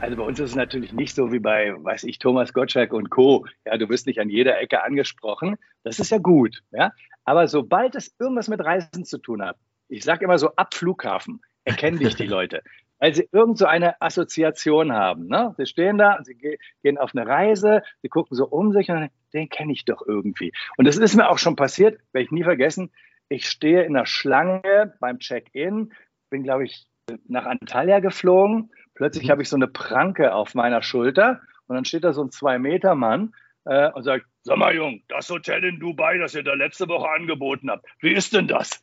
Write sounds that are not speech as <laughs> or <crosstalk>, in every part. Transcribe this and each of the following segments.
Also bei uns ist es natürlich nicht so wie bei, weiß ich, Thomas Gottschalk und Co. Ja, du wirst nicht an jeder Ecke angesprochen. Das ist ja gut. Ja, aber sobald es irgendwas mit Reisen zu tun hat, ich sage immer so ab Flughafen, erkennen dich die <laughs> Leute. Weil sie irgend so eine Assoziation haben. Ne? Sie stehen da, sie gehen auf eine Reise, sie gucken so um sich und dann, den kenne ich doch irgendwie. Und das ist mir auch schon passiert, werde ich nie vergessen. Ich stehe in der Schlange beim Check-in, bin, glaube ich, nach Antalya geflogen. Plötzlich habe ich so eine Pranke auf meiner Schulter und dann steht da so ein Zwei-Meter-Mann äh, und sagt, sag mal Jung, das Hotel in Dubai, das ihr da letzte Woche angeboten habt, wie ist denn das?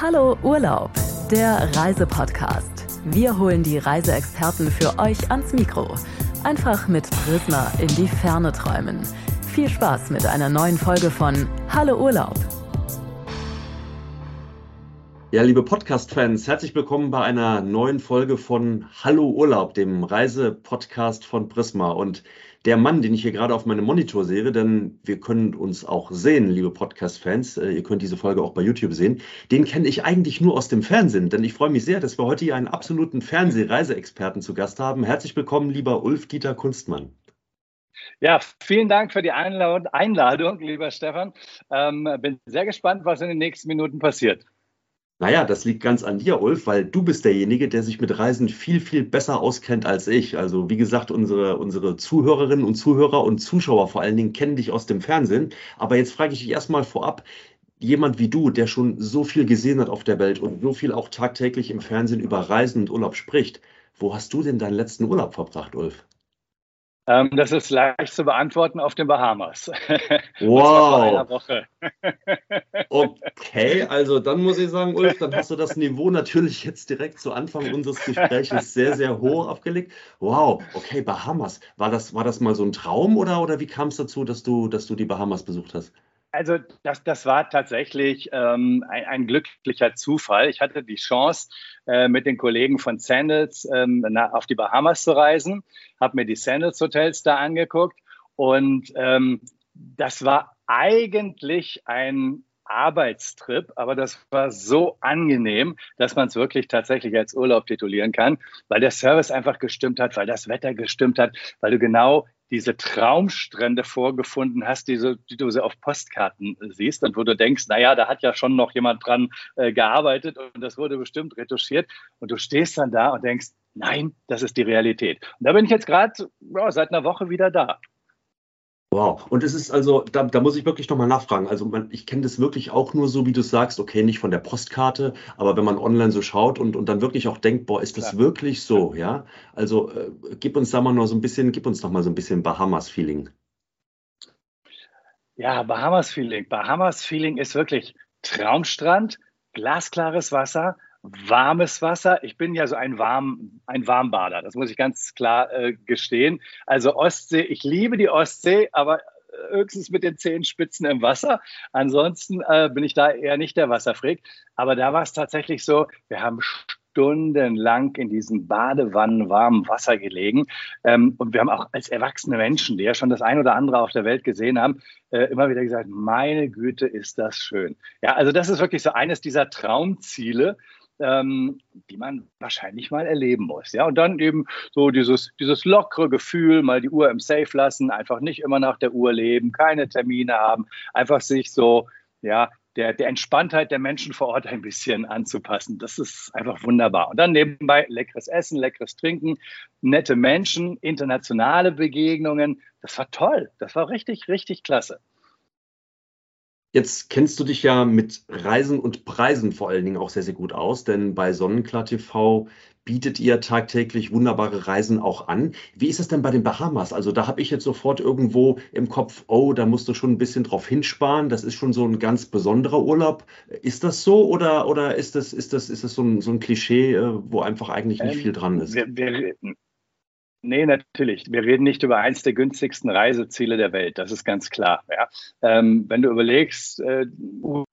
Hallo Urlaub, der Reisepodcast. Wir holen die Reiseexperten für euch ans Mikro. Einfach mit Prisma in die Ferne träumen. Viel Spaß mit einer neuen Folge von Hallo Urlaub. Ja, liebe Podcast-Fans, herzlich willkommen bei einer neuen Folge von Hallo Urlaub, dem Reisepodcast von Prisma. Und der Mann, den ich hier gerade auf meinem Monitor sehe, denn wir können uns auch sehen, liebe Podcast-Fans, äh, ihr könnt diese Folge auch bei YouTube sehen, den kenne ich eigentlich nur aus dem Fernsehen, denn ich freue mich sehr, dass wir heute hier einen absoluten Fernsehreiseexperten zu Gast haben. Herzlich willkommen, lieber Ulf-Dieter Kunstmann. Ja, vielen Dank für die Einladung, lieber Stefan. Ähm, bin sehr gespannt, was in den nächsten Minuten passiert. Naja, das liegt ganz an dir, Ulf, weil du bist derjenige, der sich mit Reisen viel, viel besser auskennt als ich. Also wie gesagt, unsere, unsere Zuhörerinnen und Zuhörer und Zuschauer vor allen Dingen kennen dich aus dem Fernsehen. Aber jetzt frage ich dich erstmal vorab, jemand wie du, der schon so viel gesehen hat auf der Welt und so viel auch tagtäglich im Fernsehen über Reisen und Urlaub spricht, wo hast du denn deinen letzten Urlaub verbracht, Ulf? Ähm, das ist leicht zu beantworten auf den Bahamas. <laughs> Wow. <laughs> okay, also dann muss ich sagen, Ulf, dann hast du das Niveau natürlich jetzt direkt zu Anfang unseres Gesprächs sehr, sehr hoch abgelegt. Wow, okay, Bahamas. War das, war das mal so ein Traum oder, oder wie kam es dazu, dass du, dass du die Bahamas besucht hast? Also das, das war tatsächlich ähm, ein, ein, glücklicher Zufall. Ich hatte die Chance, äh, mit den Kollegen von Sandals ähm, na, auf die Bahamas zu reisen, habe mir die Sandals Hotels da angeguckt und ähm, das war eigentlich ein Arbeitstrip, aber das war so angenehm, dass man es wirklich tatsächlich als Urlaub titulieren kann, weil der Service einfach gestimmt hat, weil das Wetter gestimmt hat, weil du genau diese Traumstrände vorgefunden hast, die, so, die du so auf Postkarten siehst und wo du denkst, naja, da hat ja schon noch jemand dran äh, gearbeitet und das wurde bestimmt retuschiert. Und du stehst dann da und denkst, nein, das ist die Realität. Und da bin ich jetzt gerade ja, seit einer Woche wieder da. Wow, und es ist also, da, da muss ich wirklich nochmal nachfragen. Also man, ich kenne das wirklich auch nur so, wie du sagst, okay, nicht von der Postkarte, aber wenn man online so schaut und, und dann wirklich auch denkt, boah, ist das ja. wirklich so, ja? Also äh, gib uns da mal noch so ein bisschen, gib uns noch mal so ein bisschen Bahamas-Feeling. Ja, Bahamas-Feeling. Bahamas-Feeling ist wirklich Traumstrand, glasklares Wasser, warmes Wasser. Ich bin ja so ein, Warm, ein Warmbader, das muss ich ganz klar äh, gestehen. Also Ostsee, ich liebe die Ostsee, aber höchstens mit den Zehenspitzen im Wasser. Ansonsten äh, bin ich da eher nicht der Wasserfreak. Aber da war es tatsächlich so, wir haben stundenlang in diesem Badewannen warmen Wasser gelegen. Ähm, und wir haben auch als erwachsene Menschen, die ja schon das ein oder andere auf der Welt gesehen haben, äh, immer wieder gesagt, meine Güte, ist das schön. Ja, also das ist wirklich so eines dieser Traumziele, ähm, die man wahrscheinlich mal erleben muss. Ja, und dann eben so dieses, dieses lockere Gefühl, mal die Uhr im Safe lassen, einfach nicht immer nach der Uhr leben, keine Termine haben, einfach sich so, ja, der, der Entspanntheit der Menschen vor Ort ein bisschen anzupassen. Das ist einfach wunderbar. Und dann nebenbei leckeres Essen, leckeres Trinken, nette Menschen, internationale Begegnungen. Das war toll. Das war richtig, richtig klasse. Jetzt kennst du dich ja mit Reisen und Preisen vor allen Dingen auch sehr, sehr gut aus, denn bei Sonnenklar TV bietet ihr tagtäglich wunderbare Reisen auch an. Wie ist es denn bei den Bahamas? Also da habe ich jetzt sofort irgendwo im Kopf, oh, da musst du schon ein bisschen drauf hinsparen. Das ist schon so ein ganz besonderer Urlaub. Ist das so oder, oder ist das, ist das, ist das so ein, so ein Klischee, äh, wo einfach eigentlich nicht ähm, viel dran ist? Wir, wir, Nee, natürlich. Wir reden nicht über eins der günstigsten Reiseziele der Welt. Das ist ganz klar. Ja. Ähm, wenn du überlegst, äh,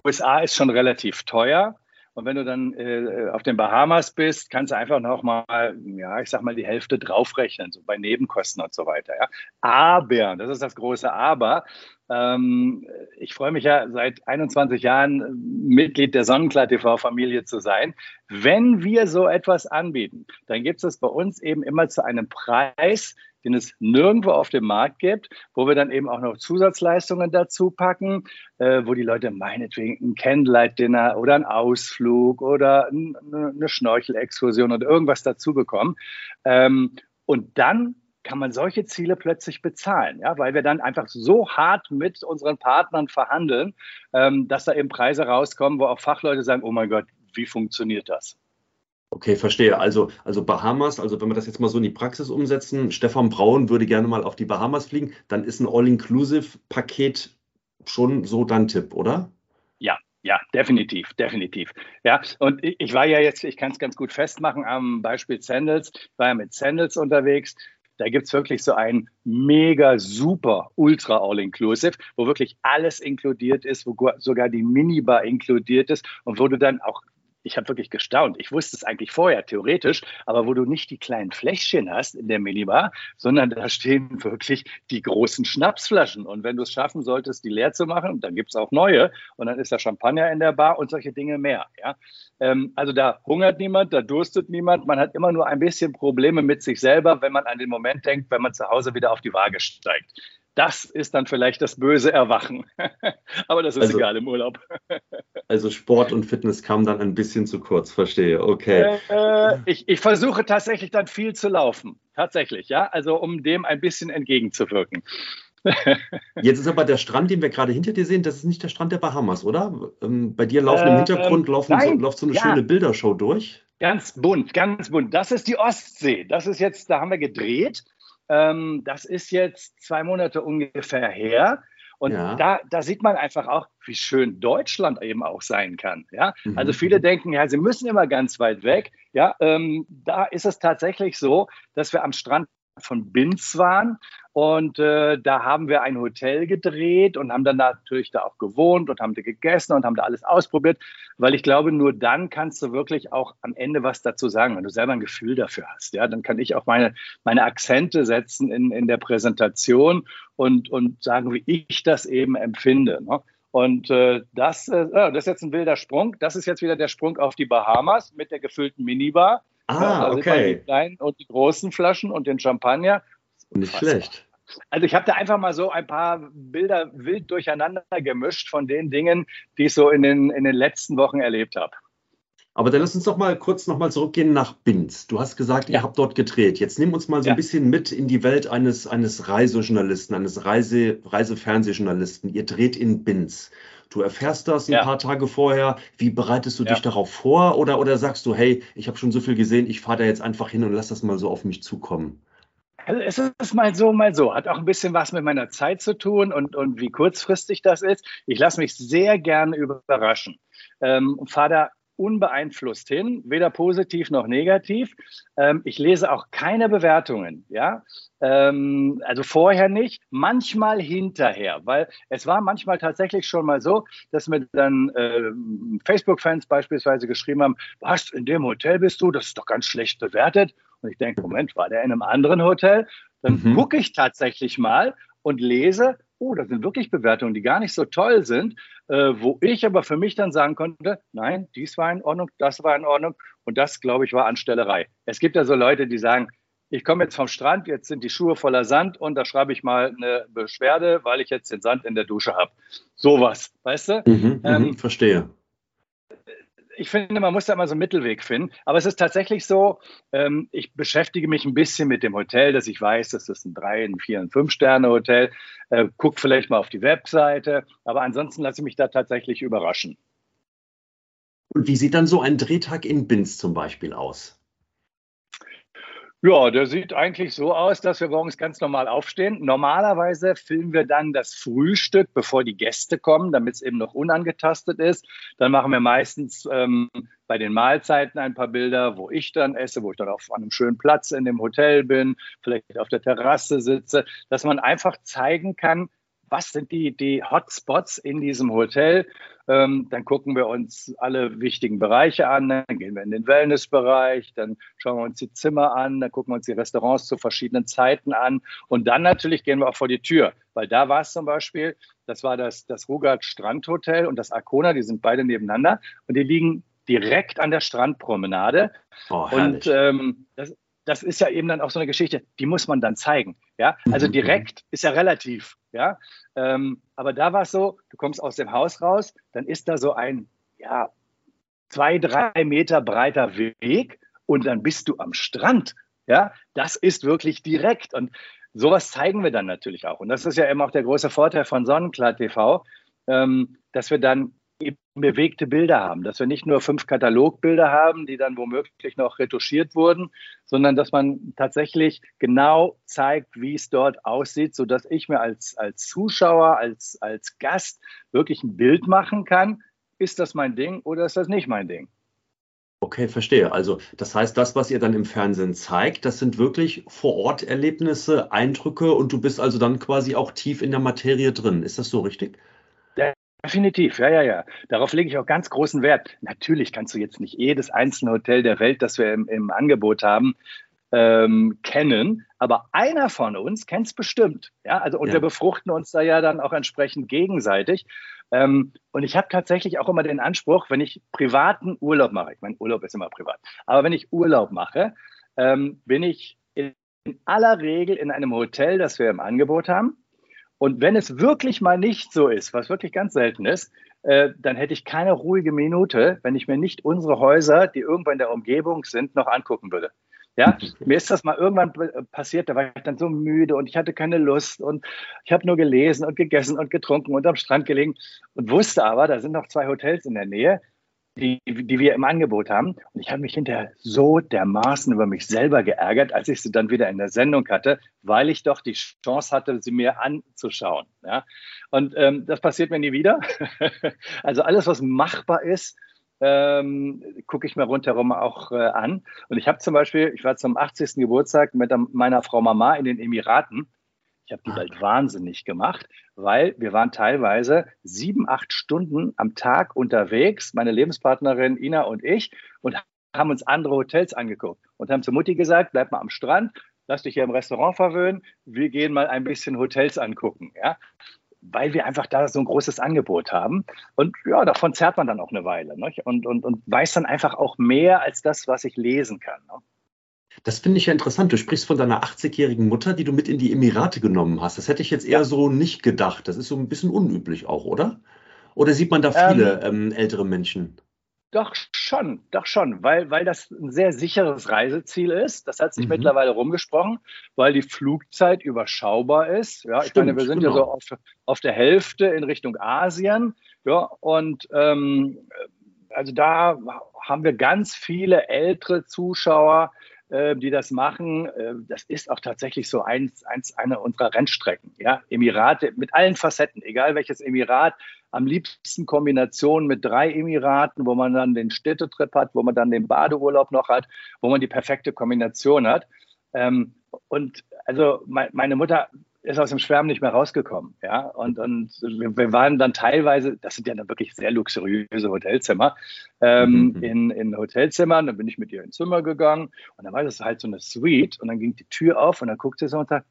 USA ist schon relativ teuer. Und wenn du dann äh, auf den Bahamas bist, kannst du einfach noch mal, ja, ich sag mal, die Hälfte draufrechnen, so bei Nebenkosten und so weiter. Ja. Aber, das ist das große Aber, ähm, ich freue mich ja seit 21 Jahren Mitglied der Sonnenklar TV-Familie zu sein. Wenn wir so etwas anbieten, dann gibt es bei uns eben immer zu einem Preis, den es nirgendwo auf dem Markt gibt, wo wir dann eben auch noch Zusatzleistungen dazu packen, äh, wo die Leute meinetwegen ein Candlelight-Dinner oder einen Ausflug oder eine Schnorchelexkursion oder irgendwas dazu bekommen. Ähm, und dann kann man solche Ziele plötzlich bezahlen, ja, weil wir dann einfach so hart mit unseren Partnern verhandeln, ähm, dass da eben Preise rauskommen, wo auch Fachleute sagen, oh mein Gott, wie funktioniert das? Okay, verstehe. Also, also Bahamas, also wenn wir das jetzt mal so in die Praxis umsetzen, Stefan Braun würde gerne mal auf die Bahamas fliegen, dann ist ein All-Inclusive-Paket schon so dein Tipp, oder? Ja, ja, definitiv, definitiv. Ja, und ich war ja jetzt, ich kann es ganz gut festmachen am Beispiel Sandals, ich war ja mit Sandals unterwegs. Da gibt es wirklich so ein mega super Ultra All-Inclusive, wo wirklich alles inkludiert ist, wo sogar die Minibar inkludiert ist und wo du dann auch ich habe wirklich gestaunt. Ich wusste es eigentlich vorher, theoretisch, aber wo du nicht die kleinen Fläschchen hast in der Minibar, sondern da stehen wirklich die großen Schnapsflaschen. Und wenn du es schaffen solltest, die leer zu machen, dann gibt es auch neue. Und dann ist da Champagner in der Bar und solche Dinge mehr. Ja? Ähm, also da hungert niemand, da durstet niemand. Man hat immer nur ein bisschen Probleme mit sich selber, wenn man an den Moment denkt, wenn man zu Hause wieder auf die Waage steigt. Das ist dann vielleicht das böse Erwachen. <laughs> Aber das ist also, egal im Urlaub. <laughs> also Sport und Fitness kam dann ein bisschen zu kurz, verstehe. Okay. Äh, ich, ich versuche tatsächlich dann viel zu laufen. Tatsächlich, ja. Also um dem ein bisschen entgegenzuwirken. <laughs> Jetzt ist aber der Strand, den wir gerade hinter dir sehen, das ist nicht der Strand der Bahamas, oder? Ähm, bei dir laufen im Hintergrund ähm, laufen so, läuft so eine ja. schöne Bildershow durch. Ganz bunt, ganz bunt. Das ist die Ostsee. Das ist jetzt, da haben wir gedreht. Ähm, das ist jetzt zwei Monate ungefähr her. Und ja. da, da sieht man einfach auch, wie schön Deutschland eben auch sein kann. Ja? Mhm. Also viele denken, ja, sie müssen immer ganz weit weg. Ja, ähm, da ist es tatsächlich so, dass wir am Strand von Binz waren und äh, da haben wir ein Hotel gedreht und haben dann natürlich da auch gewohnt und haben da gegessen und haben da alles ausprobiert, weil ich glaube, nur dann kannst du wirklich auch am Ende was dazu sagen, wenn du selber ein Gefühl dafür hast. Ja, dann kann ich auch meine, meine Akzente setzen in, in der Präsentation und, und sagen, wie ich das eben empfinde. Ne? Und äh, das, äh, das ist jetzt ein wilder Sprung. Das ist jetzt wieder der Sprung auf die Bahamas mit der gefüllten Minibar. Ah, ja, okay. Die kleinen und die großen Flaschen und den Champagner. Nicht schlecht. Also ich habe da einfach mal so ein paar Bilder wild durcheinander gemischt von den Dingen, die ich so in den, in den letzten Wochen erlebt habe. Aber dann lass uns doch mal kurz nochmal zurückgehen nach Binz. Du hast gesagt, ja. ihr habt dort gedreht. Jetzt nimm uns mal so ja. ein bisschen mit in die Welt eines, eines Reisejournalisten, eines Reise, Reisefernsehjournalisten. Ihr dreht in Binz. Du erfährst das ein ja. paar Tage vorher. Wie bereitest du dich darauf vor? Oder, oder sagst du, hey, ich habe schon so viel gesehen, ich fahre da jetzt einfach hin und lass das mal so auf mich zukommen? Also es ist mal so, mal so. Hat auch ein bisschen was mit meiner Zeit zu tun und, und wie kurzfristig das ist. Ich lasse mich sehr gerne überraschen. Ähm, fahre da unbeeinflusst hin, weder positiv noch negativ. Ähm, ich lese auch keine Bewertungen, ja. Ähm, also vorher nicht, manchmal hinterher, weil es war manchmal tatsächlich schon mal so, dass mir dann äh, Facebook-Fans beispielsweise geschrieben haben, was, in dem Hotel bist du, das ist doch ganz schlecht bewertet. Und ich denke, Moment, war der in einem anderen Hotel? Dann mhm. gucke ich tatsächlich mal und lese, oh, da sind wirklich Bewertungen, die gar nicht so toll sind, äh, wo ich aber für mich dann sagen konnte, nein, dies war in Ordnung, das war in Ordnung und das, glaube ich, war Anstellerei. Es gibt ja so Leute, die sagen, ich komme jetzt vom Strand, jetzt sind die Schuhe voller Sand und da schreibe ich mal eine Beschwerde, weil ich jetzt den Sand in der Dusche habe. Sowas, weißt du? Mhm, mhm ähm, verstehe ich finde, man muss da immer so einen Mittelweg finden. Aber es ist tatsächlich so, ähm, ich beschäftige mich ein bisschen mit dem Hotel, dass ich weiß, das ist ein drei, ein vier, ein fünf Sterne Hotel. Äh, guck vielleicht mal auf die Webseite. Aber ansonsten lasse ich mich da tatsächlich überraschen. Und wie sieht dann so ein Drehtag in Binz zum Beispiel aus? Ja, der sieht eigentlich so aus, dass wir morgens ganz normal aufstehen. Normalerweise filmen wir dann das Frühstück, bevor die Gäste kommen, damit es eben noch unangetastet ist. Dann machen wir meistens ähm, bei den Mahlzeiten ein paar Bilder, wo ich dann esse, wo ich dann auf einem schönen Platz in dem Hotel bin, vielleicht auf der Terrasse sitze, dass man einfach zeigen kann, was sind die, die Hotspots in diesem Hotel. Ähm, dann gucken wir uns alle wichtigen Bereiche an, dann gehen wir in den Wellnessbereich, dann schauen wir uns die Zimmer an, dann gucken wir uns die Restaurants zu verschiedenen Zeiten an und dann natürlich gehen wir auch vor die Tür, weil da war es zum Beispiel, das war das, das Rugat Strandhotel und das Arcona, die sind beide nebeneinander und die liegen direkt an der Strandpromenade. Oh, und ähm, das, das ist ja eben dann auch so eine Geschichte, die muss man dann zeigen. Ja, also mhm. direkt ist ja relativ. Ja, ähm, aber da war es so, du kommst aus dem Haus raus, dann ist da so ein, ja, zwei, drei Meter breiter Weg und dann bist du am Strand. Ja, das ist wirklich direkt und sowas zeigen wir dann natürlich auch. Und das ist ja eben auch der große Vorteil von Sonnenklar TV, ähm, dass wir dann bewegte Bilder haben, dass wir nicht nur fünf Katalogbilder haben, die dann womöglich noch retuschiert wurden, sondern dass man tatsächlich genau zeigt, wie es dort aussieht, sodass ich mir als, als Zuschauer, als, als Gast wirklich ein Bild machen kann. Ist das mein Ding oder ist das nicht mein Ding? Okay, verstehe. Also das heißt, das, was ihr dann im Fernsehen zeigt, das sind wirklich Vor-Ort-Erlebnisse, Eindrücke und du bist also dann quasi auch tief in der Materie drin. Ist das so richtig? Definitiv, ja, ja, ja. Darauf lege ich auch ganz großen Wert. Natürlich kannst du jetzt nicht jedes einzelne Hotel der Welt, das wir im, im Angebot haben, ähm, kennen, aber einer von uns kennt es bestimmt. Ja, also und ja. wir befruchten uns da ja dann auch entsprechend gegenseitig. Ähm, und ich habe tatsächlich auch immer den Anspruch, wenn ich privaten Urlaub mache, ich meine, Urlaub ist immer privat, aber wenn ich Urlaub mache, ähm, bin ich in aller Regel in einem Hotel, das wir im Angebot haben. Und wenn es wirklich mal nicht so ist, was wirklich ganz selten ist, äh, dann hätte ich keine ruhige Minute, wenn ich mir nicht unsere Häuser, die irgendwo in der Umgebung sind, noch angucken würde. Ja, <laughs> mir ist das mal irgendwann passiert, da war ich dann so müde und ich hatte keine Lust und ich habe nur gelesen und gegessen und getrunken und am Strand gelegen und wusste aber, da sind noch zwei Hotels in der Nähe die, die wir im Angebot haben. Und ich habe mich hinterher so dermaßen über mich selber geärgert, als ich sie dann wieder in der Sendung hatte, weil ich doch die Chance hatte, sie mir anzuschauen. Ja? Und ähm, das passiert mir nie wieder. <laughs> also alles, was machbar ist, ähm, gucke ich mir rundherum auch äh, an. Und ich habe zum Beispiel, ich war zum 80. Geburtstag mit meiner Frau Mama in den Emiraten ich habe die ah. Welt wahnsinnig gemacht, weil wir waren teilweise sieben, acht Stunden am Tag unterwegs, meine Lebenspartnerin Ina und ich, und haben uns andere Hotels angeguckt und haben zu Mutti gesagt, bleib mal am Strand, lass dich hier im Restaurant verwöhnen, wir gehen mal ein bisschen Hotels angucken, ja, weil wir einfach da so ein großes Angebot haben. Und ja, davon zerrt man dann auch eine Weile ne? und, und, und weiß dann einfach auch mehr als das, was ich lesen kann. Ne? Das finde ich ja interessant. Du sprichst von deiner 80-jährigen Mutter, die du mit in die Emirate genommen hast. Das hätte ich jetzt eher so nicht gedacht. Das ist so ein bisschen unüblich auch, oder? Oder sieht man da viele ähm, ähm, ältere Menschen? Doch schon, doch schon, weil, weil das ein sehr sicheres Reiseziel ist. Das hat sich mhm. mittlerweile rumgesprochen, weil die Flugzeit überschaubar ist. Ja, ich Stimmt, meine, wir sind genau. ja so auf, auf der Hälfte in Richtung Asien. Ja, und ähm, also da haben wir ganz viele ältere Zuschauer, äh, die das machen. Äh, das ist auch tatsächlich so eins, eins einer unserer Rennstrecken. Ja? Emirate mit allen Facetten, egal welches Emirat, am liebsten Kombination mit drei Emiraten, wo man dann den Städtetrip hat, wo man dann den Badeurlaub noch hat, wo man die perfekte Kombination hat. Ähm, und also meine Mutter ist aus dem Schwärmen nicht mehr rausgekommen. Ja? Und, und wir waren dann teilweise, das sind ja dann wirklich sehr luxuriöse Hotelzimmer, ähm, mhm. in, in Hotelzimmern. Dann bin ich mit ihr ins Zimmer gegangen und dann war das halt so eine Suite und dann ging die Tür auf und dann guckte sie so und sagt,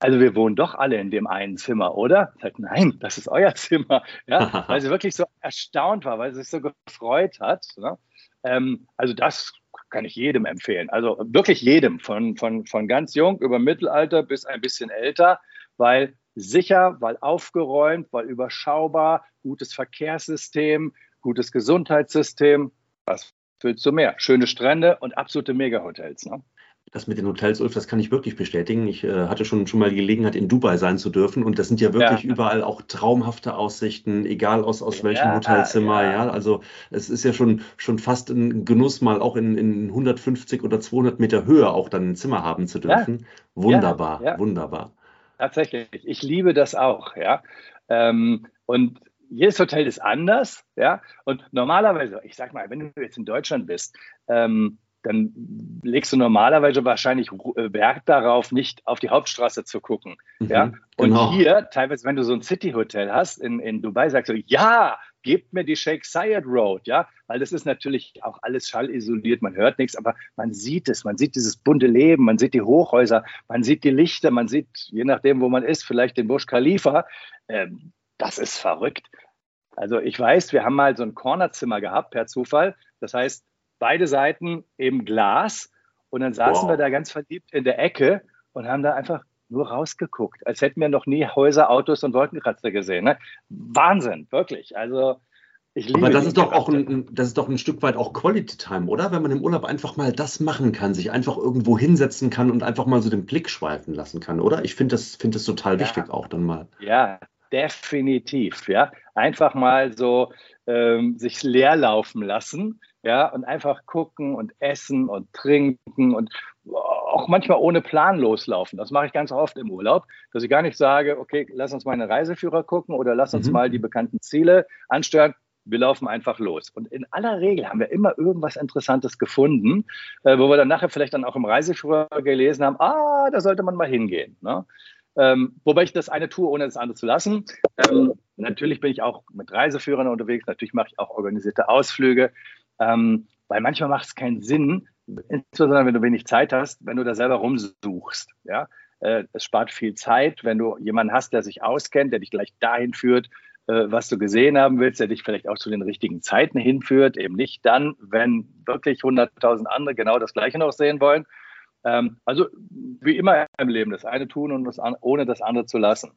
also wir wohnen doch alle in dem einen Zimmer, oder? Ich sag, nein, das ist euer Zimmer. Ja? <laughs> weil sie wirklich so erstaunt war, weil sie sich so gefreut hat. Ne? Ähm, also das kann ich jedem empfehlen. Also wirklich jedem, von, von, von ganz jung über Mittelalter bis ein bisschen älter, weil sicher, weil aufgeräumt, weil überschaubar, gutes Verkehrssystem, gutes Gesundheitssystem. Was willst du mehr? Schöne Strände und absolute Mega-Hotels. Ne? Das mit den Hotels, Ulf, das kann ich wirklich bestätigen. Ich äh, hatte schon, schon mal die Gelegenheit, in Dubai sein zu dürfen. Und das sind ja wirklich ja. überall auch traumhafte Aussichten, egal aus, aus welchem ja, Hotelzimmer. Ja. ja. also es ist ja schon, schon fast ein Genuss, mal auch in, in 150 oder 200 Meter Höhe auch dann ein Zimmer haben zu dürfen. Wunderbar, wunderbar. Tatsächlich. Ich liebe das auch. Ja. Ähm, und jedes Hotel ist anders, ja. Und normalerweise, ich sag mal, wenn du jetzt in Deutschland bist, ähm, dann legst du normalerweise wahrscheinlich äh, Wert darauf, nicht auf die Hauptstraße zu gucken. Mhm, ja? Und genau. hier, teilweise, wenn du so ein City-Hotel hast in, in Dubai, sagst du, ja, gebt mir die Sheikh Zayed Road, ja, weil das ist natürlich auch alles schallisoliert, man hört nichts, aber man sieht es, man sieht dieses bunte Leben, man sieht die Hochhäuser, man sieht die Lichter, man sieht, je nachdem, wo man ist, vielleicht den Burj Khalifa. Ähm, das ist verrückt. Also ich weiß, wir haben mal so ein Cornerzimmer gehabt per Zufall. Das heißt, beide Seiten eben Glas. Und dann saßen wow. wir da ganz verliebt in der Ecke und haben da einfach nur rausgeguckt, als hätten wir noch nie Häuser, Autos und Wolkenkratzer gesehen. Ne? Wahnsinn, wirklich. Also ich liebe Aber das ist doch auch ein, das ist doch ein Stück weit auch Quality Time, oder? Wenn man im Urlaub einfach mal das machen kann, sich einfach irgendwo hinsetzen kann und einfach mal so den Blick schweifen lassen kann, oder? Ich finde das, find das total wichtig auch dann mal. Ja, definitiv. Ja, einfach mal so ähm, sich leer laufen lassen ja, und einfach gucken und essen und trinken und auch manchmal ohne Plan loslaufen. Das mache ich ganz oft im Urlaub, dass ich gar nicht sage, okay, lass uns mal einen Reiseführer gucken oder lass uns mhm. mal die bekannten Ziele ansteuern. Wir laufen einfach los. Und in aller Regel haben wir immer irgendwas Interessantes gefunden, äh, wo wir dann nachher vielleicht dann auch im Reiseführer gelesen haben, ah, da sollte man mal hingehen. Ne? Ähm, wobei ich das eine tue, ohne das andere zu lassen. Ähm, natürlich bin ich auch mit Reiseführern unterwegs, natürlich mache ich auch organisierte Ausflüge. Ähm, weil manchmal macht es keinen Sinn, insbesondere wenn du wenig Zeit hast, wenn du da selber rumsuchst. Ja? Äh, es spart viel Zeit, wenn du jemanden hast, der sich auskennt, der dich gleich dahin führt, äh, was du gesehen haben willst, der dich vielleicht auch zu den richtigen Zeiten hinführt, eben nicht dann, wenn wirklich 100.000 andere genau das Gleiche noch sehen wollen. Ähm, also wie immer im Leben, das eine tun und das, ohne das andere zu lassen.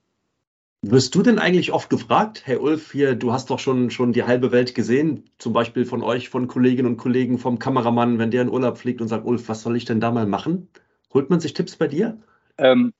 Wirst du denn eigentlich oft gefragt, Herr Ulf, hier, du hast doch schon, schon die halbe Welt gesehen, zum Beispiel von euch, von Kolleginnen und Kollegen, vom Kameramann, wenn der in Urlaub fliegt und sagt, Ulf, was soll ich denn da mal machen? Holt man sich Tipps bei dir? Ähm,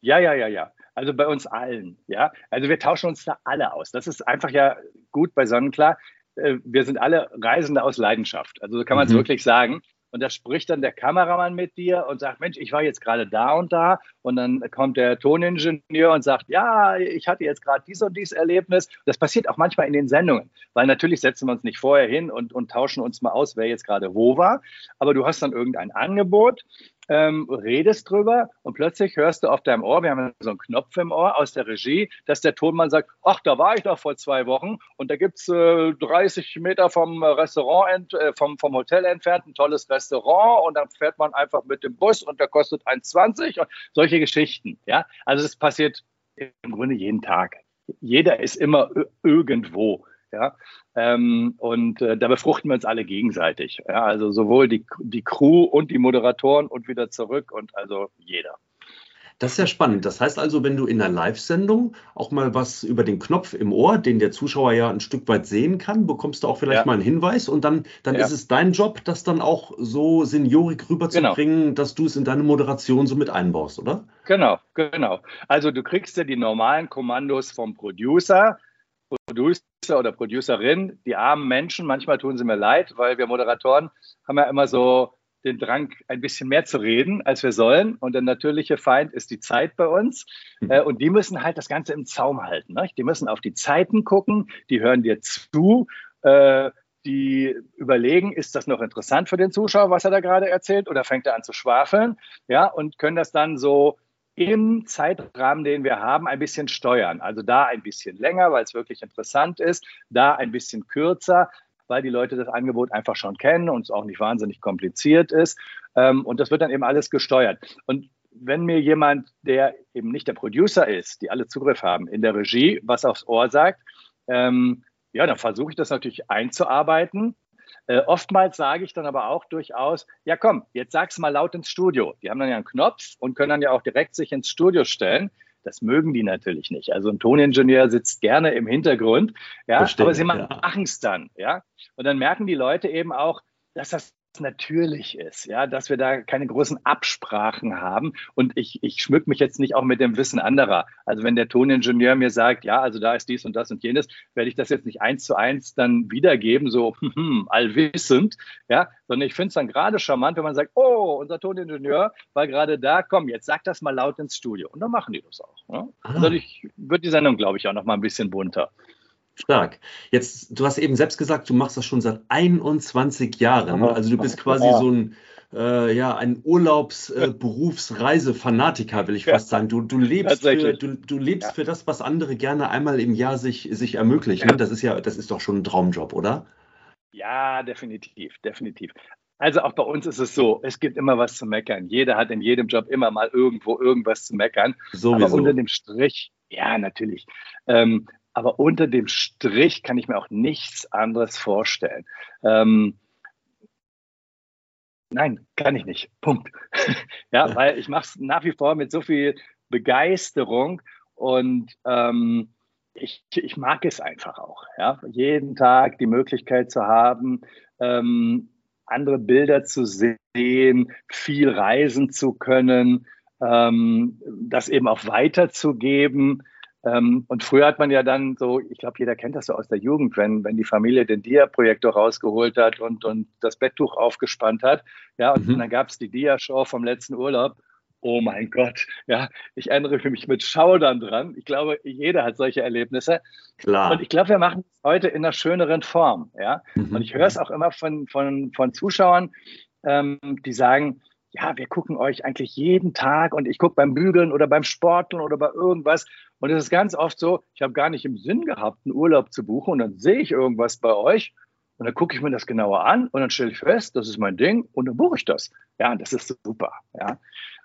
ja, ja, ja, ja. Also bei uns allen, ja. Also wir tauschen uns da alle aus. Das ist einfach ja gut bei Sonnenklar. Äh, wir sind alle Reisende aus Leidenschaft. Also so kann man es mhm. wirklich sagen. Und da spricht dann der Kameramann mit dir und sagt, Mensch, ich war jetzt gerade da und da. Und dann kommt der Toningenieur und sagt, ja, ich hatte jetzt gerade dies und dies Erlebnis. Das passiert auch manchmal in den Sendungen, weil natürlich setzen wir uns nicht vorher hin und, und tauschen uns mal aus, wer jetzt gerade wo war. Aber du hast dann irgendein Angebot ähm, redest drüber und plötzlich hörst du auf deinem Ohr, wir haben so einen Knopf im Ohr aus der Regie, dass der Tonmann sagt, ach, da war ich doch vor zwei Wochen und da gibt es äh, 30 Meter vom Restaurant, äh, vom, vom Hotel entfernt ein tolles Restaurant und dann fährt man einfach mit dem Bus und der kostet 1,20 und solche Geschichten. Ja, also das passiert im Grunde jeden Tag. Jeder ist immer irgendwo. Ja? Ähm, und äh, da befruchten wir uns alle gegenseitig. Ja? Also sowohl die, die Crew und die Moderatoren und wieder zurück und also jeder. Das ist ja spannend. Das heißt also, wenn du in einer Live-Sendung auch mal was über den Knopf im Ohr, den der Zuschauer ja ein Stück weit sehen kann, bekommst du auch vielleicht ja. mal einen Hinweis und dann, dann ja. ist es dein Job, das dann auch so seniorik rüberzubringen, genau. dass du es in deine Moderation so mit einbaust, oder? Genau, genau. Also du kriegst ja die normalen Kommandos vom Producer, Producer oder Producerin, die armen Menschen, manchmal tun sie mir leid, weil wir Moderatoren haben ja immer so den Drang, ein bisschen mehr zu reden, als wir sollen. Und der natürliche Feind ist die Zeit bei uns. Hm. Äh, und die müssen halt das Ganze im Zaum halten. Ne? Die müssen auf die Zeiten gucken, die hören dir zu, äh, die überlegen, ist das noch interessant für den Zuschauer, was er da gerade erzählt, oder fängt er an zu schwafeln? Ja, und können das dann so im Zeitrahmen, den wir haben, ein bisschen steuern. Also da ein bisschen länger, weil es wirklich interessant ist, da ein bisschen kürzer, weil die Leute das Angebot einfach schon kennen und es auch nicht wahnsinnig kompliziert ist. Ähm, und das wird dann eben alles gesteuert. Und wenn mir jemand, der eben nicht der Producer ist, die alle Zugriff haben, in der Regie was aufs Ohr sagt, ähm, ja, dann versuche ich das natürlich einzuarbeiten äh, oftmals sage ich dann aber auch durchaus, ja komm, jetzt sag's mal laut ins Studio. Die haben dann ja einen Knopf und können dann ja auch direkt sich ins Studio stellen. Das mögen die natürlich nicht. Also ein Toningenieur sitzt gerne im Hintergrund, ja, Verstehe, aber sie machen ja. es dann, ja. Und dann merken die Leute eben auch, dass das natürlich ist, ja, dass wir da keine großen Absprachen haben. Und ich, ich schmück mich jetzt nicht auch mit dem Wissen anderer. Also wenn der Toningenieur mir sagt, ja, also da ist dies und das und jenes, werde ich das jetzt nicht eins zu eins dann wiedergeben, so hm, <laughs> hm allwissend, ja, sondern ich finde es dann gerade charmant, wenn man sagt, oh, unser Toningenieur war gerade da, komm, jetzt sag das mal laut ins Studio. Und dann machen die das auch. Ne? Ah. Dadurch wird die Sendung, glaube ich, auch noch mal ein bisschen bunter. Stark. Jetzt, du hast eben selbst gesagt, du machst das schon seit 21 Jahren. Also du bist quasi ja. so ein, äh, ja, ein Urlaubsberufsreisefanatiker, äh, <laughs> will ich fast sagen. Du, du lebst, für, du, du lebst ja. für das, was andere gerne einmal im Jahr sich, sich ermöglichen. Ja. Das ist ja, das ist doch schon ein Traumjob, oder? Ja, definitiv, definitiv. Also auch bei uns ist es so, es gibt immer was zu meckern. Jeder hat in jedem Job immer mal irgendwo irgendwas zu meckern. Sowieso. Aber unter dem Strich, ja, natürlich. Ähm, aber unter dem Strich kann ich mir auch nichts anderes vorstellen. Ähm, nein, kann ich nicht. Punkt. <laughs> ja, weil ich mache es nach wie vor mit so viel Begeisterung und ähm, ich, ich, mag es einfach auch. Ja? Jeden Tag die Möglichkeit zu haben, ähm, andere Bilder zu sehen, viel reisen zu können, ähm, das eben auch weiterzugeben. Ähm, und früher hat man ja dann so, ich glaube, jeder kennt das so aus der Jugend, wenn, wenn die Familie den Dia-Projektor rausgeholt hat und, und das Betttuch aufgespannt hat. Ja, und, mhm. dann gab es die Dia-Show vom letzten Urlaub. Oh mein Gott, ja, ich erinnere mich mit Schaudern dran. Ich glaube, jeder hat solche Erlebnisse. Klar. Und ich glaube, wir machen es heute in einer schöneren Form, ja. Mhm. Und ich höre es auch immer von, von, von Zuschauern, ähm, die sagen, ja, wir gucken euch eigentlich jeden Tag und ich gucke beim Bügeln oder beim Sporteln oder bei irgendwas. Und es ist ganz oft so, ich habe gar nicht im Sinn gehabt, einen Urlaub zu buchen und dann sehe ich irgendwas bei euch und dann gucke ich mir das genauer an und dann stelle ich fest, das ist mein Ding und dann buche ich das. Ja, das ist super. Ja.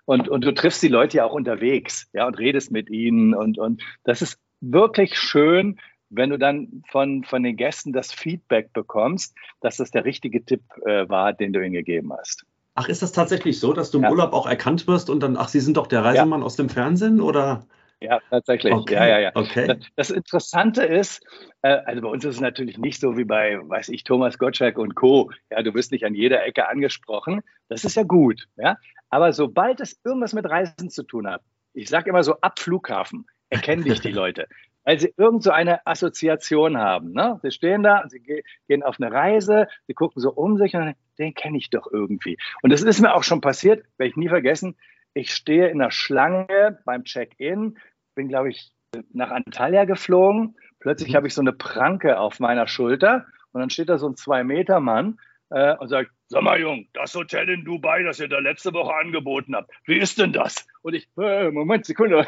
Und, und du triffst die Leute ja auch unterwegs, ja, und redest mit ihnen und, und das ist wirklich schön, wenn du dann von, von den Gästen das Feedback bekommst, dass das der richtige Tipp äh, war, den du ihnen gegeben hast. Ach, ist das tatsächlich so, dass du im ja. Urlaub auch erkannt wirst und dann, ach, Sie sind doch der Reisemann ja. aus dem Fernsehen oder? Ja, tatsächlich. Okay. Ja, ja, ja. Okay. Das Interessante ist, äh, also bei uns ist es natürlich nicht so wie bei, weiß ich, Thomas Gottschalk und Co. Ja, du wirst nicht an jeder Ecke angesprochen. Das ist ja gut. Ja, aber sobald es irgendwas mit Reisen zu tun hat, ich sage immer so ab Flughafen, erkennen dich die <laughs> Leute weil sie irgend so eine Assoziation haben. Ne? Sie stehen da, sie gehen auf eine Reise, sie gucken so um sich und den kenne ich doch irgendwie. Und das ist mir auch schon passiert, werde ich nie vergessen. Ich stehe in der Schlange beim Check-in, bin, glaube ich, nach Antalya geflogen. Plötzlich mhm. habe ich so eine Pranke auf meiner Schulter und dann steht da so ein Zwei-Meter-Mann äh, und sagt, sag mal Jung, das Hotel in Dubai, das ihr da letzte Woche angeboten habt, wie ist denn das? Und ich, äh, Moment, Sekunde.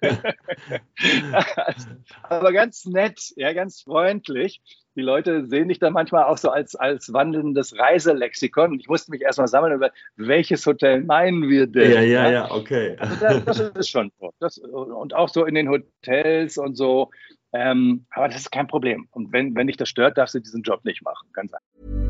<laughs> Aber ganz nett, ja, ganz freundlich. Die Leute sehen dich dann manchmal auch so als, als wandelndes Reiselexikon. Ich musste mich erstmal sammeln über, welches Hotel meinen wir denn? Ja, ja, ja, okay. Also das, das ist schon so. Das, und auch so in den Hotels und so. Ähm, aber das ist kein Problem. Und wenn, wenn dich das stört, darfst du diesen Job nicht machen. Ganz einfach.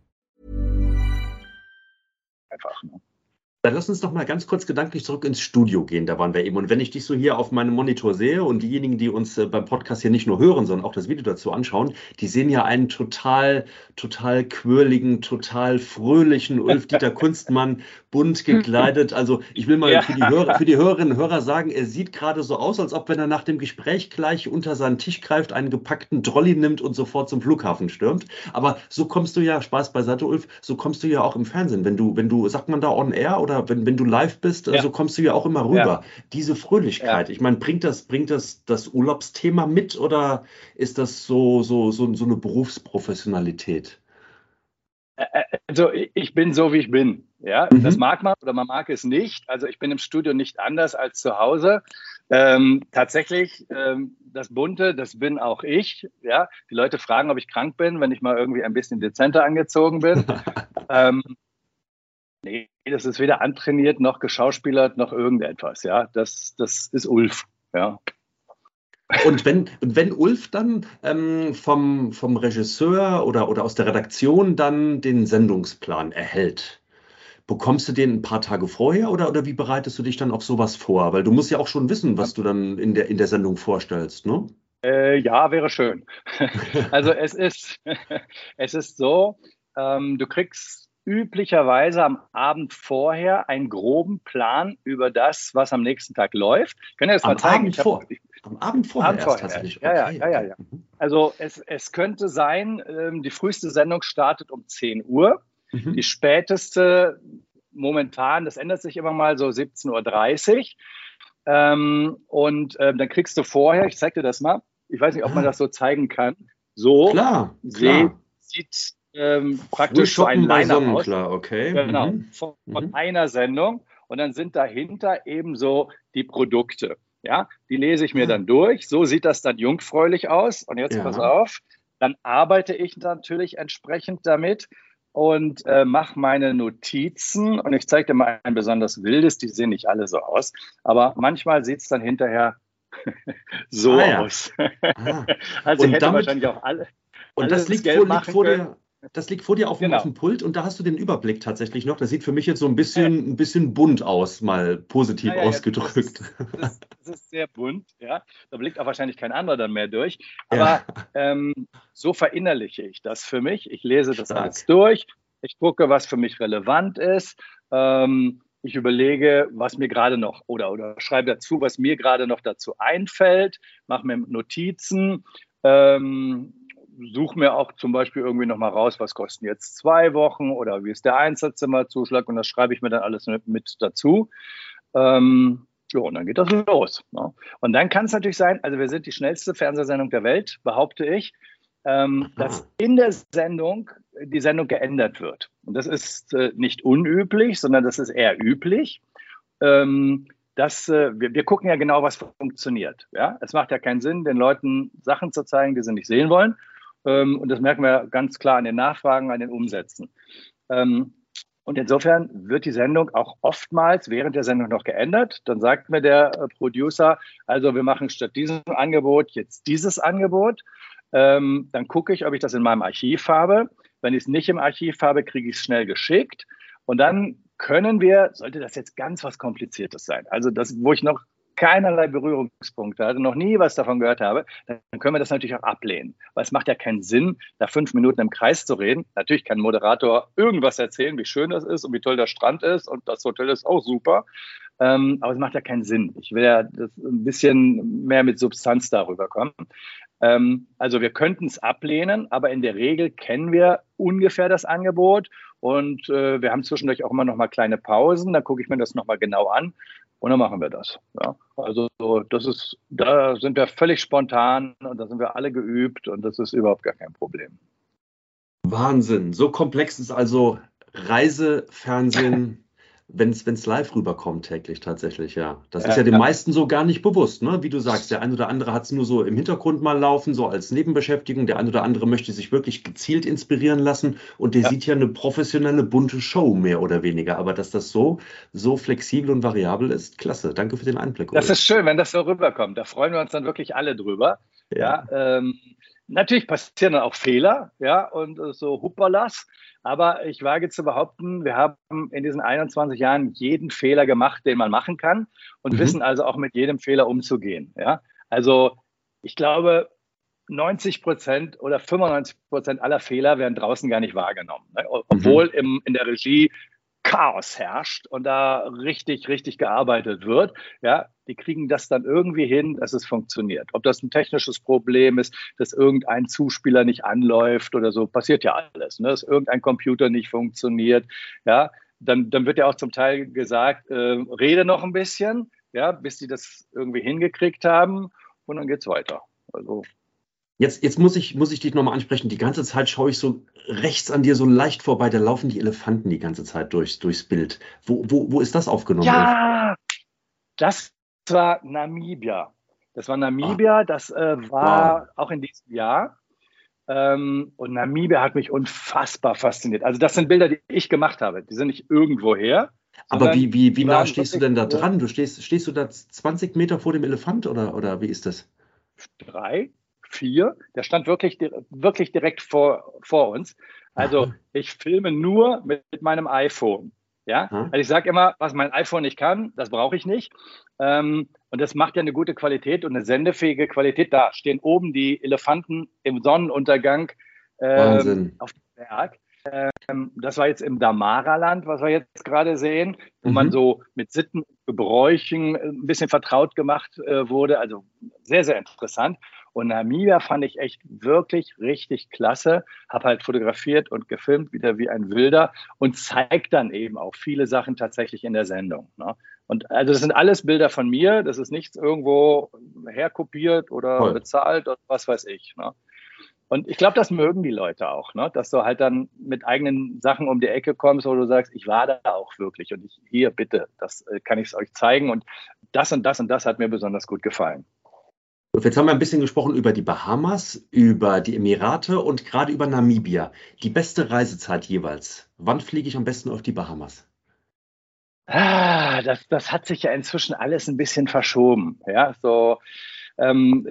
Einfach, ne? Dann lass uns doch mal ganz kurz gedanklich zurück ins Studio gehen. Da waren wir eben. Und wenn ich dich so hier auf meinem Monitor sehe und diejenigen, die uns äh, beim Podcast hier nicht nur hören, sondern auch das Video dazu anschauen, die sehen ja einen total, total quirligen, total fröhlichen Ulf-Dieter <laughs> Kunstmann, bunt <laughs> gekleidet. Also ich will mal ja. für, die Hörer, für die Hörerinnen und Hörer sagen, er sieht gerade so aus, als ob wenn er nach dem Gespräch gleich unter seinen Tisch greift, einen gepackten Trolley nimmt und sofort zum Flughafen stürmt. Aber so kommst du ja, Spaß beiseite, Ulf, so kommst du ja auch im Fernsehen. Wenn du, wenn du, sagt man da on air oder wenn, wenn du live bist, ja. so kommst du ja auch immer rüber. Ja. Diese Fröhlichkeit, ich meine, bringt das, bringt das das Urlaubsthema mit oder ist das so, so, so, so eine Berufsprofessionalität? Also ich bin so, wie ich bin. Ja, mhm. das mag man oder man mag es nicht. Also ich bin im Studio nicht anders als zu Hause. Ähm, tatsächlich, ähm, das Bunte, das bin auch ich. Ja, die Leute fragen, ob ich krank bin, wenn ich mal irgendwie ein bisschen dezenter angezogen bin. <laughs> ähm, nee, das ist weder antrainiert noch geschauspielert noch irgendetwas. Ja, das, das ist Ulf. Ja. Und wenn, wenn Ulf dann ähm, vom, vom Regisseur oder, oder aus der Redaktion dann den Sendungsplan erhält, bekommst du den ein paar Tage vorher oder, oder wie bereitest du dich dann auf sowas vor? Weil du musst ja auch schon wissen, was du dann in der, in der Sendung vorstellst, ne? Äh, ja, wäre schön. <laughs> also es ist, <laughs> es ist so, ähm, du kriegst üblicherweise am Abend vorher einen groben Plan über das, was am nächsten Tag läuft. Ich kann ja jetzt am mal zeigen. Abend vor, am Abend vorher, Abend vorher tatsächlich. Ja, okay. ja, ja, ja, ja. Mhm. Also es, es könnte sein, ähm, die früheste Sendung startet um 10 Uhr. Mhm. Die späteste momentan, das ändert sich immer mal so 17.30 Uhr. Ähm, und ähm, dann kriegst du vorher, ich zeig dir das mal, ich weiß nicht, ob man ah. das so zeigen kann, so klar, klar. sieht ähm, praktisch so ein Liner aus. Klar, okay. Genau, mhm. von, von mhm. einer Sendung. Und dann sind dahinter eben so die Produkte. Ja, die lese ich mir dann durch. So sieht das dann jungfräulich aus. Und jetzt ja. pass auf, dann arbeite ich natürlich entsprechend damit und äh, mache meine Notizen. Und ich zeige dir mal ein besonders wildes, die sehen nicht alle so aus, aber manchmal sieht es dann hinterher <laughs> so ah, ja. aus. Ah. <laughs> also und hätte damit, wahrscheinlich auch alle. Und das liegt, vor, liegt vor dir, das liegt vor dir auf, genau. auf, dem Pult und da hast du den Überblick tatsächlich noch. Das sieht für mich jetzt so ein bisschen, ein bisschen bunt aus, mal positiv ja, ja, ausgedrückt. Das ist, das, das ist, sehr bunt, ja. Da blickt auch wahrscheinlich kein anderer dann mehr durch. Aber ähm, so verinnerliche ich das für mich. Ich lese das Stark. alles durch. Ich gucke, was für mich relevant ist. Ähm, ich überlege, was mir gerade noch oder, oder schreibe dazu, was mir gerade noch dazu einfällt, mache mir Notizen. Ähm, suche mir auch zum Beispiel irgendwie nochmal raus, was kosten jetzt zwei Wochen oder wie ist der Einzelzimmerzuschlag und das schreibe ich mir dann alles mit, mit dazu. Ähm, ja, und dann geht das los. Ne? Und dann kann es natürlich sein, also wir sind die schnellste Fernsehsendung der Welt, behaupte ich, ähm, dass in der Sendung die Sendung geändert wird. Und das ist äh, nicht unüblich, sondern das ist eher üblich. Ähm, dass äh, wir, wir, gucken ja genau, was funktioniert. Ja? Es macht ja keinen Sinn, den Leuten Sachen zu zeigen, die sie nicht sehen wollen. Ähm, und das merken wir ganz klar an den Nachfragen, an den Umsätzen. Ähm, und insofern wird die Sendung auch oftmals während der Sendung noch geändert. Dann sagt mir der äh, Producer, also wir machen statt diesem Angebot jetzt dieses Angebot. Ähm, dann gucke ich, ob ich das in meinem Archiv habe. Wenn ich es nicht im Archiv habe, kriege ich es schnell geschickt. Und dann können wir, sollte das jetzt ganz was Kompliziertes sein, also das, wo ich noch keinerlei Berührungspunkte hatte, noch nie was davon gehört habe, dann können wir das natürlich auch ablehnen. Weil es macht ja keinen Sinn, da fünf Minuten im Kreis zu reden. Natürlich kann ein Moderator irgendwas erzählen, wie schön das ist und wie toll der Strand ist und das Hotel ist auch super. Ähm, aber es macht ja keinen Sinn. Ich will ja ein bisschen mehr mit Substanz darüber kommen. Ähm, also wir könnten es ablehnen, aber in der Regel kennen wir ungefähr das Angebot und äh, wir haben zwischendurch auch immer noch mal kleine Pausen. Da gucke ich mir das noch mal genau an und dann machen wir das. Ja. Also das ist, da sind wir völlig spontan und da sind wir alle geübt und das ist überhaupt gar kein Problem. Wahnsinn. So komplex ist also Reisefernsehen <laughs> wenn es live rüberkommt täglich tatsächlich, ja. Das ist ja den ja. meisten so gar nicht bewusst, ne? Wie du sagst, der ein oder andere hat es nur so im Hintergrund mal laufen, so als Nebenbeschäftigung. Der ein oder andere möchte sich wirklich gezielt inspirieren lassen und der ja. sieht ja eine professionelle, bunte Show mehr oder weniger. Aber dass das so, so flexibel und variabel ist, klasse. Danke für den Einblick. Das ist schön, wenn das so rüberkommt. Da freuen wir uns dann wirklich alle drüber. Ja. Ähm, natürlich passieren dann auch Fehler, ja, und so Hupperlas. Aber ich wage zu behaupten, wir haben in diesen 21 Jahren jeden Fehler gemacht, den man machen kann und mhm. wissen also auch mit jedem Fehler umzugehen. Ja? Also ich glaube, 90 Prozent oder 95 Prozent aller Fehler werden draußen gar nicht wahrgenommen. Ne? Obwohl mhm. im, in der Regie Chaos herrscht und da richtig, richtig gearbeitet wird, ja, die kriegen das dann irgendwie hin, dass es funktioniert. Ob das ein technisches Problem ist, dass irgendein Zuspieler nicht anläuft oder so, passiert ja alles, ne? dass irgendein Computer nicht funktioniert, ja, dann, dann wird ja auch zum Teil gesagt, äh, rede noch ein bisschen, ja, bis die das irgendwie hingekriegt haben und dann geht's weiter. Also Jetzt, jetzt muss ich, muss ich dich nochmal ansprechen. Die ganze Zeit schaue ich so rechts an dir so leicht vorbei. Da laufen die Elefanten die ganze Zeit durchs, durchs Bild. Wo, wo, wo ist das aufgenommen? Ja, das war Namibia. Das war Namibia, ah. das äh, war wow. auch in diesem Jahr. Ähm, und Namibia hat mich unfassbar fasziniert. Also das sind Bilder, die ich gemacht habe. Die sind nicht irgendwo her. Aber wie, wie, wie nah stehst du denn da dran? Du stehst, stehst du da 20 Meter vor dem Elefant oder, oder wie ist das? Drei, vier. Der stand wirklich, wirklich direkt vor, vor uns. Also ich filme nur mit, mit meinem iPhone. Ja, also ich sage immer, was mein iPhone nicht kann, das brauche ich nicht. Ähm, und das macht ja eine gute Qualität und eine sendefähige Qualität. Da stehen oben die Elefanten im Sonnenuntergang ähm, auf dem Berg. Ähm, das war jetzt im Damara-Land, was wir jetzt gerade sehen, wo mhm. man so mit Sitten, Gebräuchen ein bisschen vertraut gemacht äh, wurde. Also sehr, sehr interessant. Und Namibia fand ich echt wirklich richtig klasse. Habe halt fotografiert und gefilmt, wieder wie ein Wilder und zeigt dann eben auch viele Sachen tatsächlich in der Sendung. Ne? Und also das sind alles Bilder von mir. Das ist nichts irgendwo herkopiert oder Voll. bezahlt oder was weiß ich. Ne? Und ich glaube, das mögen die Leute auch, ne? dass du halt dann mit eigenen Sachen um die Ecke kommst, wo du sagst, ich war da auch wirklich und ich hier bitte, das äh, kann ich euch zeigen und das und das und das hat mir besonders gut gefallen. Jetzt haben wir ein bisschen gesprochen über die Bahamas, über die Emirate und gerade über Namibia. Die beste Reisezeit jeweils. Wann fliege ich am besten auf die Bahamas? Ah, das, das hat sich ja inzwischen alles ein bisschen verschoben. Ja, so. Ähm,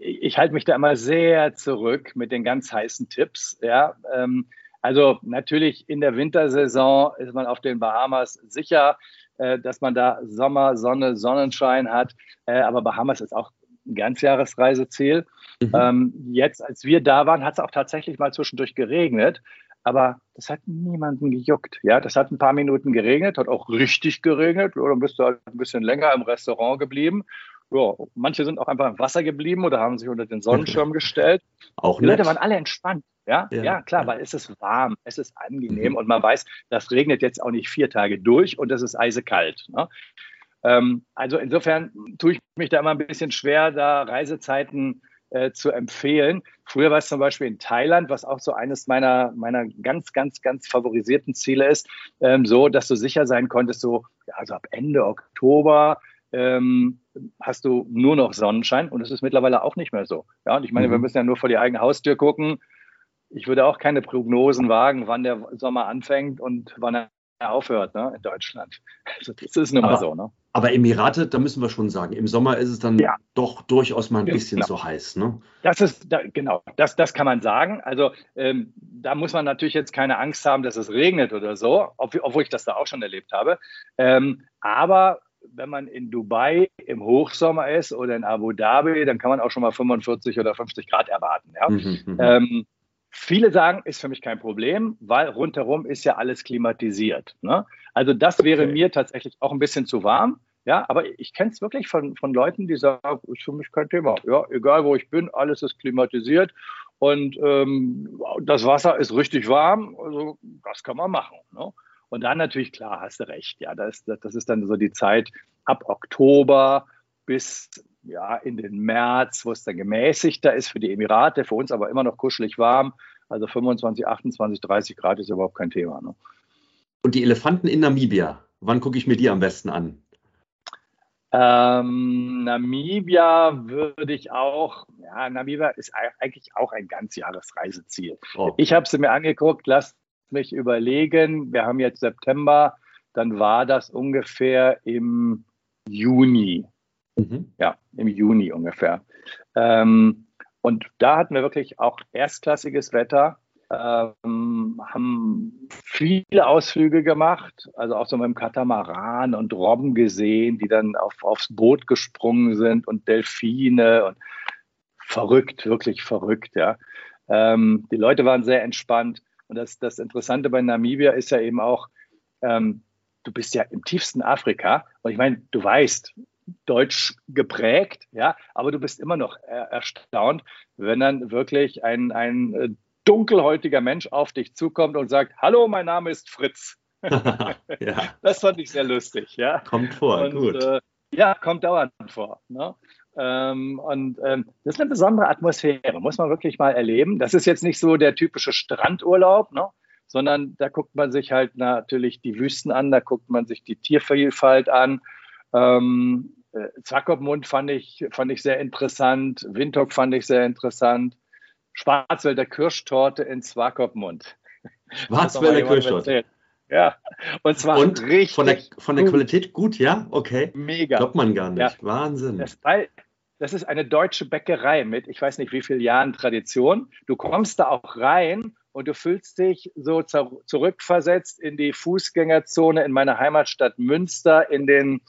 ich halte mich da immer sehr zurück mit den ganz heißen Tipps. Ja, ähm, also natürlich in der Wintersaison ist man auf den Bahamas sicher, äh, dass man da Sommer, Sonne, Sonnenschein hat. Äh, aber Bahamas ist auch ein Ganzjahresreiseziel. Mhm. Ähm, jetzt, als wir da waren, hat es auch tatsächlich mal zwischendurch geregnet. Aber das hat niemanden gejuckt. Ja, das hat ein paar Minuten geregnet, hat auch richtig geregnet. Oder bist du halt ein bisschen länger im Restaurant geblieben. Ja, manche sind auch einfach im Wasser geblieben oder haben sich unter den Sonnenschirm <laughs> gestellt. Auch Die Leute waren alle entspannt. Ja, ja, ja klar, ja. weil es ist warm, es ist angenehm mhm. und man weiß, das regnet jetzt auch nicht vier Tage durch und es ist eisekalt. Ne? Ähm, also insofern tue ich mich da immer ein bisschen schwer, da Reisezeiten äh, zu empfehlen. Früher war es zum Beispiel in Thailand, was auch so eines meiner, meiner ganz, ganz, ganz favorisierten Ziele ist, ähm, so, dass du sicher sein konntest, so, ja, also ab Ende Oktober ähm, hast du nur noch Sonnenschein und das ist mittlerweile auch nicht mehr so. Ja, und ich meine, mhm. wir müssen ja nur vor die eigene Haustür gucken. Ich würde auch keine Prognosen wagen, wann der Sommer anfängt und wann er aufhört ne, in Deutschland. <laughs> Also das ist nun mal so. Ne? Aber Emirate, da müssen wir schon sagen, im Sommer ist es dann ja. doch durchaus mal ein bisschen genau. so heiß. Ne? Das ist, da, genau, das, das kann man sagen. Also ähm, da muss man natürlich jetzt keine Angst haben, dass es regnet oder so, obwohl ich das da auch schon erlebt habe. Ähm, aber wenn man in Dubai im Hochsommer ist oder in Abu Dhabi, dann kann man auch schon mal 45 oder 50 Grad erwarten. Ja? Mhm, mhm. ähm, Viele sagen, ist für mich kein Problem, weil rundherum ist ja alles klimatisiert. Ne? Also das wäre okay. mir tatsächlich auch ein bisschen zu warm. Ja, aber ich kenne es wirklich von, von Leuten, die sagen, ist für mich kein Thema. Ja, egal wo ich bin, alles ist klimatisiert und ähm, das Wasser ist richtig warm. Also das kann man machen. Ne? Und dann natürlich, klar, hast du recht. Ja, das, das ist dann so die Zeit ab Oktober bis ja, in den März, wo es dann gemäßigter ist für die Emirate, für uns aber immer noch kuschelig warm. Also 25, 28, 30 Grad ist überhaupt kein Thema. Ne? Und die Elefanten in Namibia, wann gucke ich mir die am besten an? Ähm, Namibia würde ich auch, ja, Namibia ist eigentlich auch ein Ganzjahresreiseziel. Oh. Ich habe sie mir angeguckt, lasst mich überlegen. Wir haben jetzt September, dann war das ungefähr im Juni. Mhm. Ja, im Juni ungefähr. Ähm, und da hatten wir wirklich auch erstklassiges Wetter, ähm, haben viele Ausflüge gemacht, also auch so mit dem Katamaran und Robben gesehen, die dann auf, aufs Boot gesprungen sind und Delfine und verrückt, wirklich verrückt, ja. Ähm, die Leute waren sehr entspannt. Und das, das Interessante bei Namibia ist ja eben auch, ähm, du bist ja im tiefsten Afrika. Und ich meine, du weißt, deutsch geprägt, ja, aber du bist immer noch erstaunt, wenn dann wirklich ein, ein äh, dunkelhäutiger Mensch auf dich zukommt und sagt, hallo, mein Name ist Fritz. <laughs> ja. Das fand ich sehr lustig, ja. Kommt vor, und, gut. Äh, ja, kommt dauernd vor. Ne? Ähm, und ähm, das ist eine besondere Atmosphäre, muss man wirklich mal erleben. Das ist jetzt nicht so der typische Strandurlaub, ne? sondern da guckt man sich halt natürlich die Wüsten an, da guckt man sich die Tiervielfalt an. Ähm, äh, Zwakopmund fand ich, fand ich sehr interessant, Windhoek fand ich sehr interessant, Schwarzwälder Kirschtorte in Zwakopmund. <laughs> Schwarzwälder Kirschtorte. Ja, und zwar und richtig. Von der, von der Qualität gut, ja? Okay. Mega. Glaubt man gar nicht. Ja. Wahnsinn. Das, weil, das ist eine deutsche Bäckerei mit, ich weiß nicht wie vielen Jahren Tradition. Du kommst da auch rein und du fühlst dich so zurückversetzt in die Fußgängerzone in meiner Heimatstadt Münster in den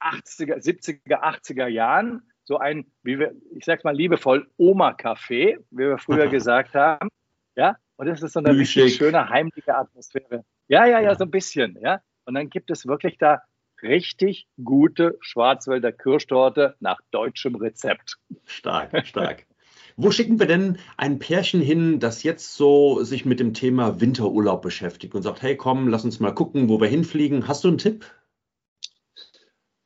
80er, 70er, 80er Jahren. So ein, wie wir, ich sag's mal liebevoll, Oma-Café, wie wir früher <laughs> gesagt haben. Ja, und das ist so eine richtig schöne, heimliche Atmosphäre. Ja, ja, ja, so ein bisschen, ja. Und dann gibt es wirklich da richtig gute Schwarzwälder Kirschtorte nach deutschem Rezept. Stark, stark. Wo schicken wir denn ein Pärchen hin, das jetzt so sich mit dem Thema Winterurlaub beschäftigt und sagt, hey komm, lass uns mal gucken, wo wir hinfliegen. Hast du einen Tipp?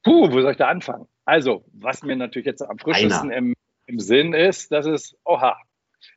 Puh, wo soll ich da anfangen? Also, was mir natürlich jetzt am frischesten im, im, Sinn ist, das ist, oha,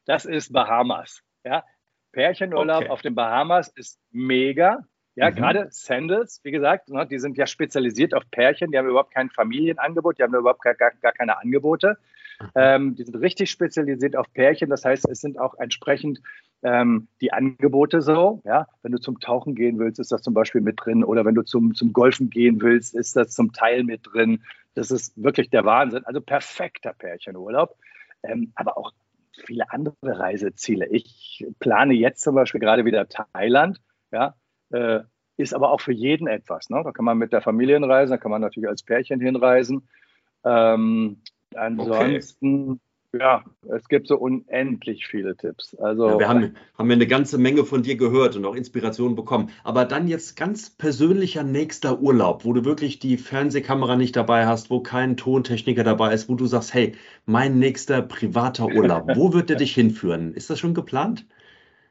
das ist Bahamas. Ja, Pärchenurlaub okay. auf den Bahamas ist mega. Ja, mhm. gerade Sandals, wie gesagt, ne, die sind ja spezialisiert auf Pärchen, die haben überhaupt kein Familienangebot, die haben überhaupt gar, gar, gar keine Angebote. Mhm. Ähm, die sind richtig spezialisiert auf Pärchen, das heißt, es sind auch entsprechend ähm, die Angebote so. Ja, wenn du zum Tauchen gehen willst, ist das zum Beispiel mit drin, oder wenn du zum, zum Golfen gehen willst, ist das zum Teil mit drin. Das ist wirklich der Wahnsinn. Also perfekter Pärchenurlaub, ähm, aber auch viele andere Reiseziele. Ich plane jetzt zum Beispiel gerade wieder Thailand. Ja, äh, ist aber auch für jeden etwas. Ne? Da kann man mit der Familie hinreisen, da kann man natürlich als Pärchen hinreisen. Ähm, ansonsten, okay. ja, es gibt so unendlich viele Tipps. Also, ja, wir haben, haben wir eine ganze Menge von dir gehört und auch Inspiration bekommen. Aber dann jetzt ganz persönlicher nächster Urlaub, wo du wirklich die Fernsehkamera nicht dabei hast, wo kein Tontechniker dabei ist, wo du sagst, hey, mein nächster privater Urlaub, wo wird der <laughs> dich hinführen? Ist das schon geplant?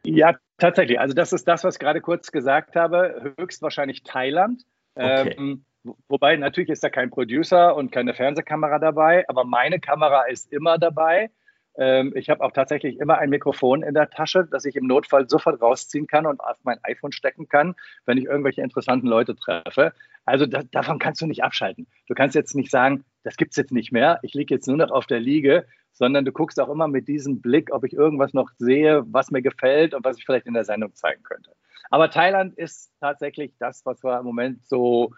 Ja, tatsächlich. Also das ist das, was ich gerade kurz gesagt habe. Höchstwahrscheinlich Thailand. Okay. Ähm, wobei natürlich ist da kein Producer und keine Fernsehkamera dabei, aber meine Kamera ist immer dabei. Ähm, ich habe auch tatsächlich immer ein Mikrofon in der Tasche, das ich im Notfall sofort rausziehen kann und auf mein iPhone stecken kann, wenn ich irgendwelche interessanten Leute treffe. Also da, davon kannst du nicht abschalten. Du kannst jetzt nicht sagen, das gibt es jetzt nicht mehr, ich liege jetzt nur noch auf der Liege, sondern du guckst auch immer mit diesem Blick, ob ich irgendwas noch sehe, was mir gefällt und was ich vielleicht in der Sendung zeigen könnte. Aber Thailand ist tatsächlich das, was wir im Moment so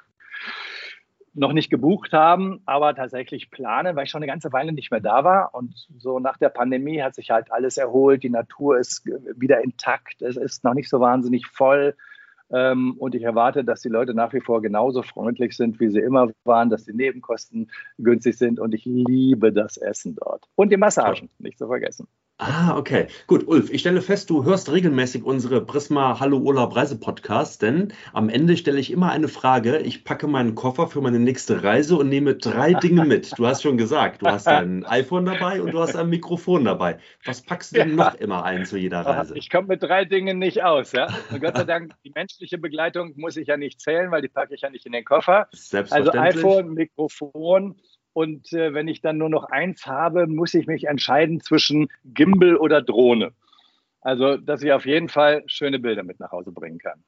noch nicht gebucht haben, aber tatsächlich planen, weil ich schon eine ganze Weile nicht mehr da war. Und so nach der Pandemie hat sich halt alles erholt. Die Natur ist wieder intakt. Es ist noch nicht so wahnsinnig voll. Ähm, und ich erwarte, dass die Leute nach wie vor genauso freundlich sind, wie sie immer waren, dass die Nebenkosten günstig sind. Und ich liebe das Essen dort. Und die Massagen, nicht zu vergessen. Ah, okay. Gut, Ulf, ich stelle fest, du hörst regelmäßig unsere Prisma Hallo Urlaub Reise Podcast, denn am Ende stelle ich immer eine Frage. Ich packe meinen Koffer für meine nächste Reise und nehme drei Dinge <laughs> mit. Du hast schon gesagt, du hast ein iPhone dabei und du hast ein Mikrofon dabei. Was packst du denn noch immer ein zu jeder Reise? Ich komme mit drei Dingen nicht aus, ja. Und Gott sei <laughs> Dank, die menschliche Begleitung muss ich ja nicht zählen, weil die packe ich ja nicht in den Koffer. Also iPhone, Mikrofon, und äh, wenn ich dann nur noch eins habe, muss ich mich entscheiden zwischen Gimbal oder Drohne. Also, dass ich auf jeden Fall schöne Bilder mit nach Hause bringen kann.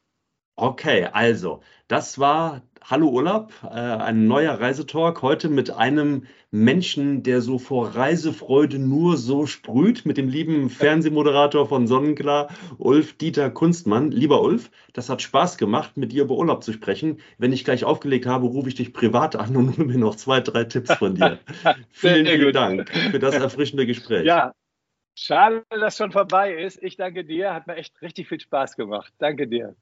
Okay, also, das war Hallo Urlaub, äh, ein neuer Reisetalk. Heute mit einem Menschen, der so vor Reisefreude nur so sprüht, mit dem lieben Fernsehmoderator von Sonnenklar, Ulf Dieter Kunstmann. Lieber Ulf, das hat Spaß gemacht, mit dir über Urlaub zu sprechen. Wenn ich gleich aufgelegt habe, rufe ich dich privat an und hole mir noch zwei, drei Tipps von dir. <laughs> vielen, vielen Dank für das erfrischende Gespräch. Ja, schade, dass schon vorbei ist. Ich danke dir, hat mir echt richtig viel Spaß gemacht. Danke dir.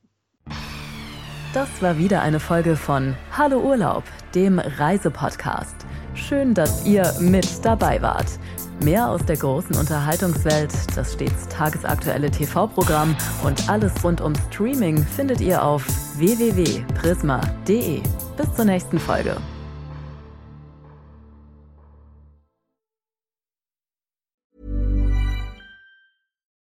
Das war wieder eine Folge von Hallo Urlaub, dem Reisepodcast. Schön, dass ihr mit dabei wart. Mehr aus der großen Unterhaltungswelt, das stets tagesaktuelle TV-Programm und alles rund um Streaming findet ihr auf www.prisma.de. Bis zur nächsten Folge.